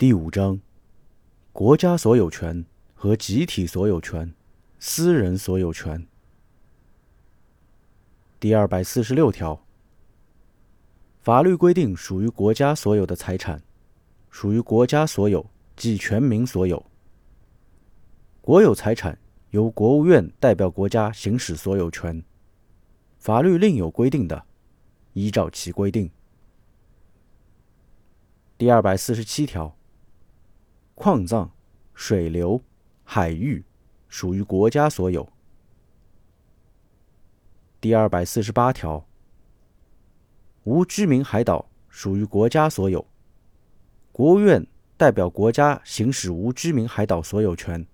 第五章：国家所有权和集体所有权、私人所有权。第二百四十六条，法律规定属于国家所有的财产，属于国家所有即全民所有。国有财产由国务院代表国家行使所有权，法律另有规定的，依照其规定。第二百四十七条，矿藏、水流、海域属于国家所有。第二百四十八条，无居民海岛属于国家所有，国务院代表国家行使无居民海岛所有权。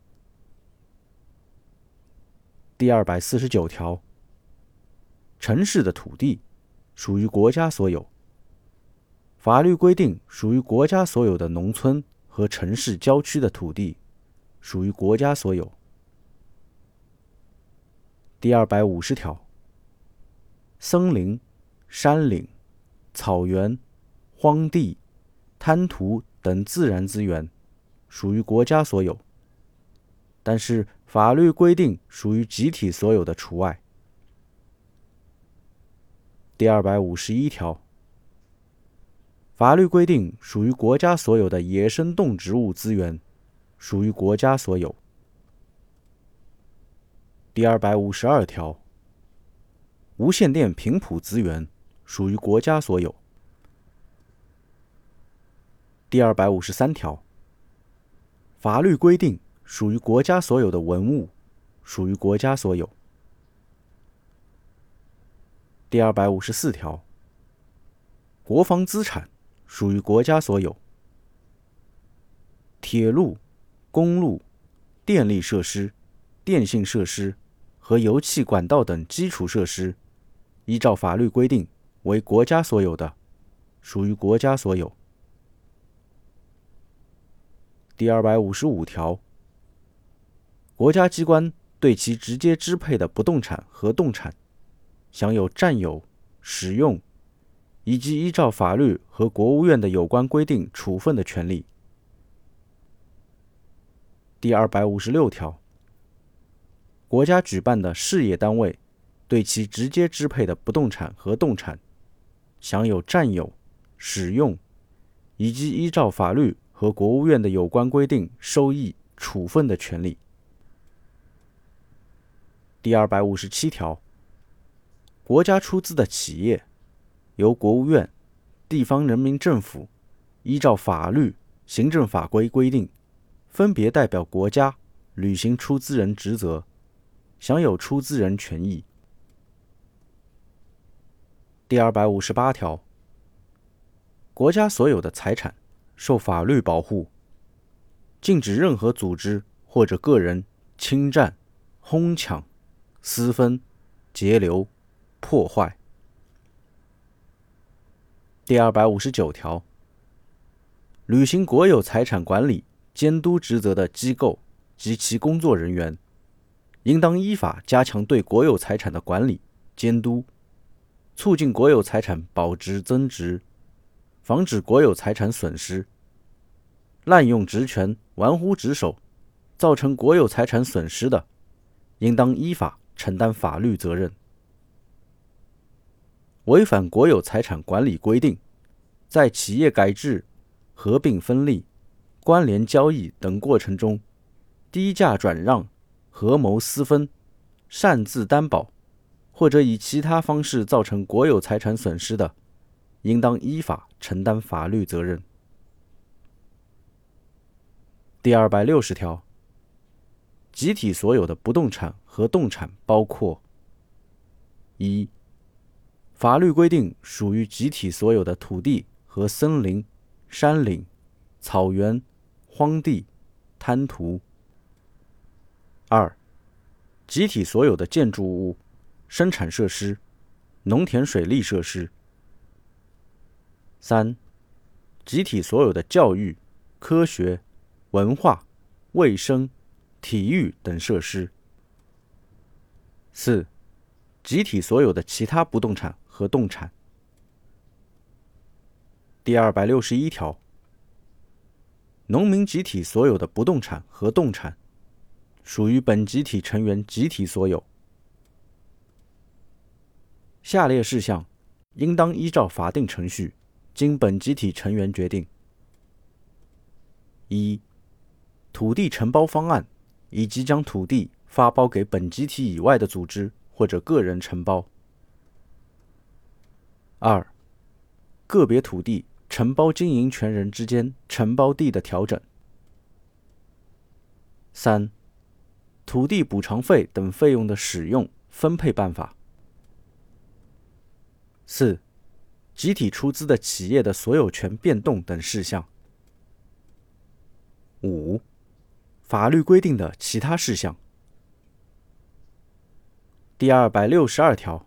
第二百四十九条，城市的土地属于国家所有。法律规定属于国家所有的农村和城市郊区的土地属于国家所有。第二百五十条，森林、山岭、草原、荒地、滩涂等自然资源属于国家所有。但是，法律规定属于集体所有的除外。第二百五十一条，法律规定属于国家所有的野生动植物资源属于国家所有。第二百五十二条，无线电频谱资源属于国家所有。第二百五十三条，法律规定。属于国家所有的文物，属于国家所有。第二百五十四条，国防资产属于国家所有。铁路、公路、电力设施、电信设施和油气管道等基础设施，依照法律规定为国家所有的，属于国家所有。第二百五十五条。国家机关对其直接支配的不动产和动产，享有占有、使用，以及依照法律和国务院的有关规定处分的权利。第二百五十六条，国家举办的事业单位对其直接支配的不动产和动产，享有占有、使用，以及依照法律和国务院的有关规定收益、处分的权利。第二百五十七条，国家出资的企业，由国务院、地方人民政府依照法律、行政法规规定，分别代表国家履行出资人职责，享有出资人权益。第二百五十八条，国家所有的财产受法律保护，禁止任何组织或者个人侵占、哄抢。私分、截留、破坏。第二百五十九条，履行国有财产管理监督职责的机构及其工作人员，应当依法加强对国有财产的管理监督，促进国有财产保值增值，防止国有财产损失。滥用职权、玩忽职守，造成国有财产损失的，应当依法。承担法律责任。违反国有财产管理规定，在企业改制、合并分立、关联交易等过程中，低价转让、合谋私分、擅自担保，或者以其他方式造成国有财产损失的，应当依法承担法律责任。第二百六十条。集体所有的不动产和动产包括：一、法律规定属于集体所有的土地和森林、山岭、草原、荒地、滩涂；二、集体所有的建筑物、生产设施、农田水利设施；三、集体所有的教育、科学、文化、卫生。体育等设施。四、集体所有的其他不动产和动产。第二百六十一条，农民集体所有的不动产和动产，属于本集体成员集体所有。下列事项应当依照法定程序，经本集体成员决定：一、土地承包方案，以及将土地发包给本集体以外的组织或者个人承包；二、个别土地承包经营权人之间承包地的调整；三、土地补偿费等费用的使用分配办法。四、集体出资的企业的所有权变动等事项。五、法律规定的其他事项。第二百六十二条，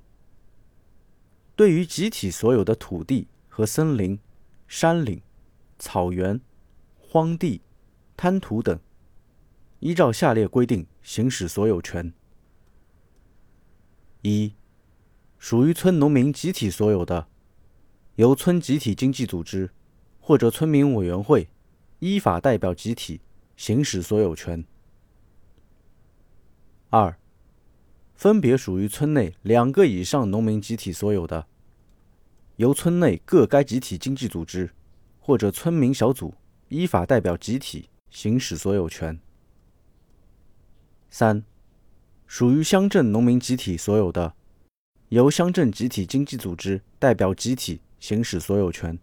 对于集体所有的土地和森林、山岭、草原、荒地、滩涂等，依照下列规定行使所有权：一、属于村农民集体所有的，由村集体经济组织或者村民委员会依法代表集体行使所有权。二、分别属于村内两个以上农民集体所有的，由村内各该集体经济组织或者村民小组依法代表集体行使所有权。三、属于乡镇农民集体所有的。由乡镇集体经济组织代表集体行使所有权。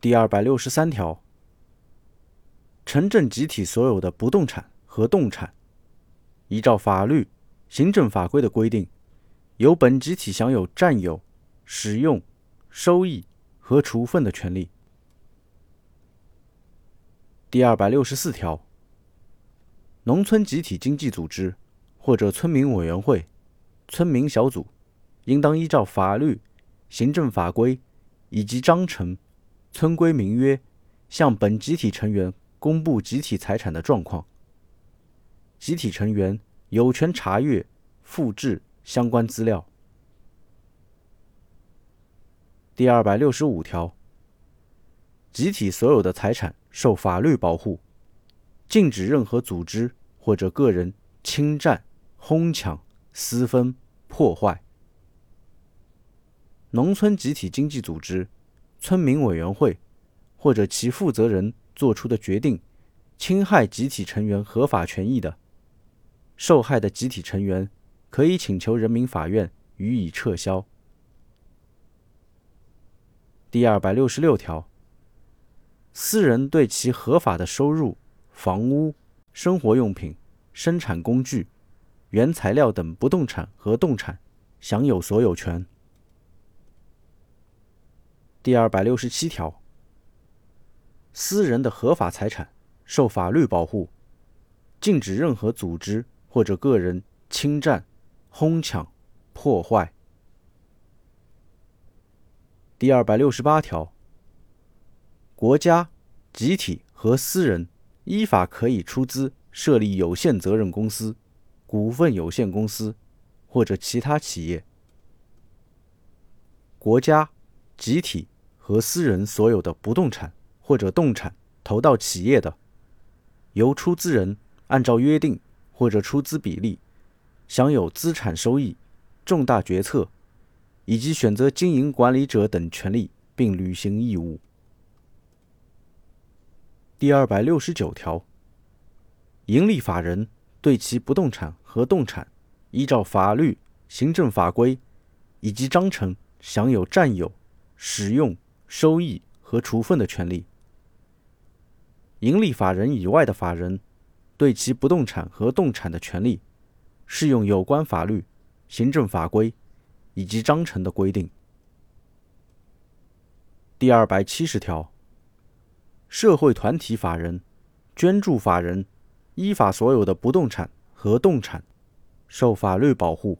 第二百六十三条，城镇集体所有的不动产和动产，依照法律、行政法规的规定，由本集体享有占有、使用、收益和处分的权利。第二百六十四条，农村集体经济组织。或者村民委员会、村民小组，应当依照法律、行政法规以及章程、村规民约，向本集体成员公布集体财产的状况。集体成员有权查阅、复制相关资料。第二百六十五条，集体所有的财产受法律保护，禁止任何组织或者个人侵占。哄抢、私分、破坏。农村集体经济组织、村民委员会或者其负责人作出的决定，侵害集体成员合法权益的，受害的集体成员可以请求人民法院予以撤销。第二百六十六条，私人对其合法的收入、房屋、生活用品、生产工具。原材料等不动产和动产享有所有权。第二百六十七条，私人的合法财产受法律保护，禁止任何组织或者个人侵占、哄抢、破坏。第二百六十八条，国家、集体和私人依法可以出资设立有限责任公司。股份有限公司或者其他企业，国家、集体和私人所有的不动产或者动产投到企业的，由出资人按照约定或者出资比例享有资产收益、重大决策以及选择经营管理者等权利，并履行义务。第二百六十九条，盈利法人。对其不动产和动产，依照法律、行政法规以及章程享有占有、使用、收益和处分的权利。盈利法人以外的法人，对其不动产和动产的权利，适用有关法律、行政法规以及章程的规定。第二百七十条，社会团体法人、捐助法人。依法所有的不动产和动产，受法律保护，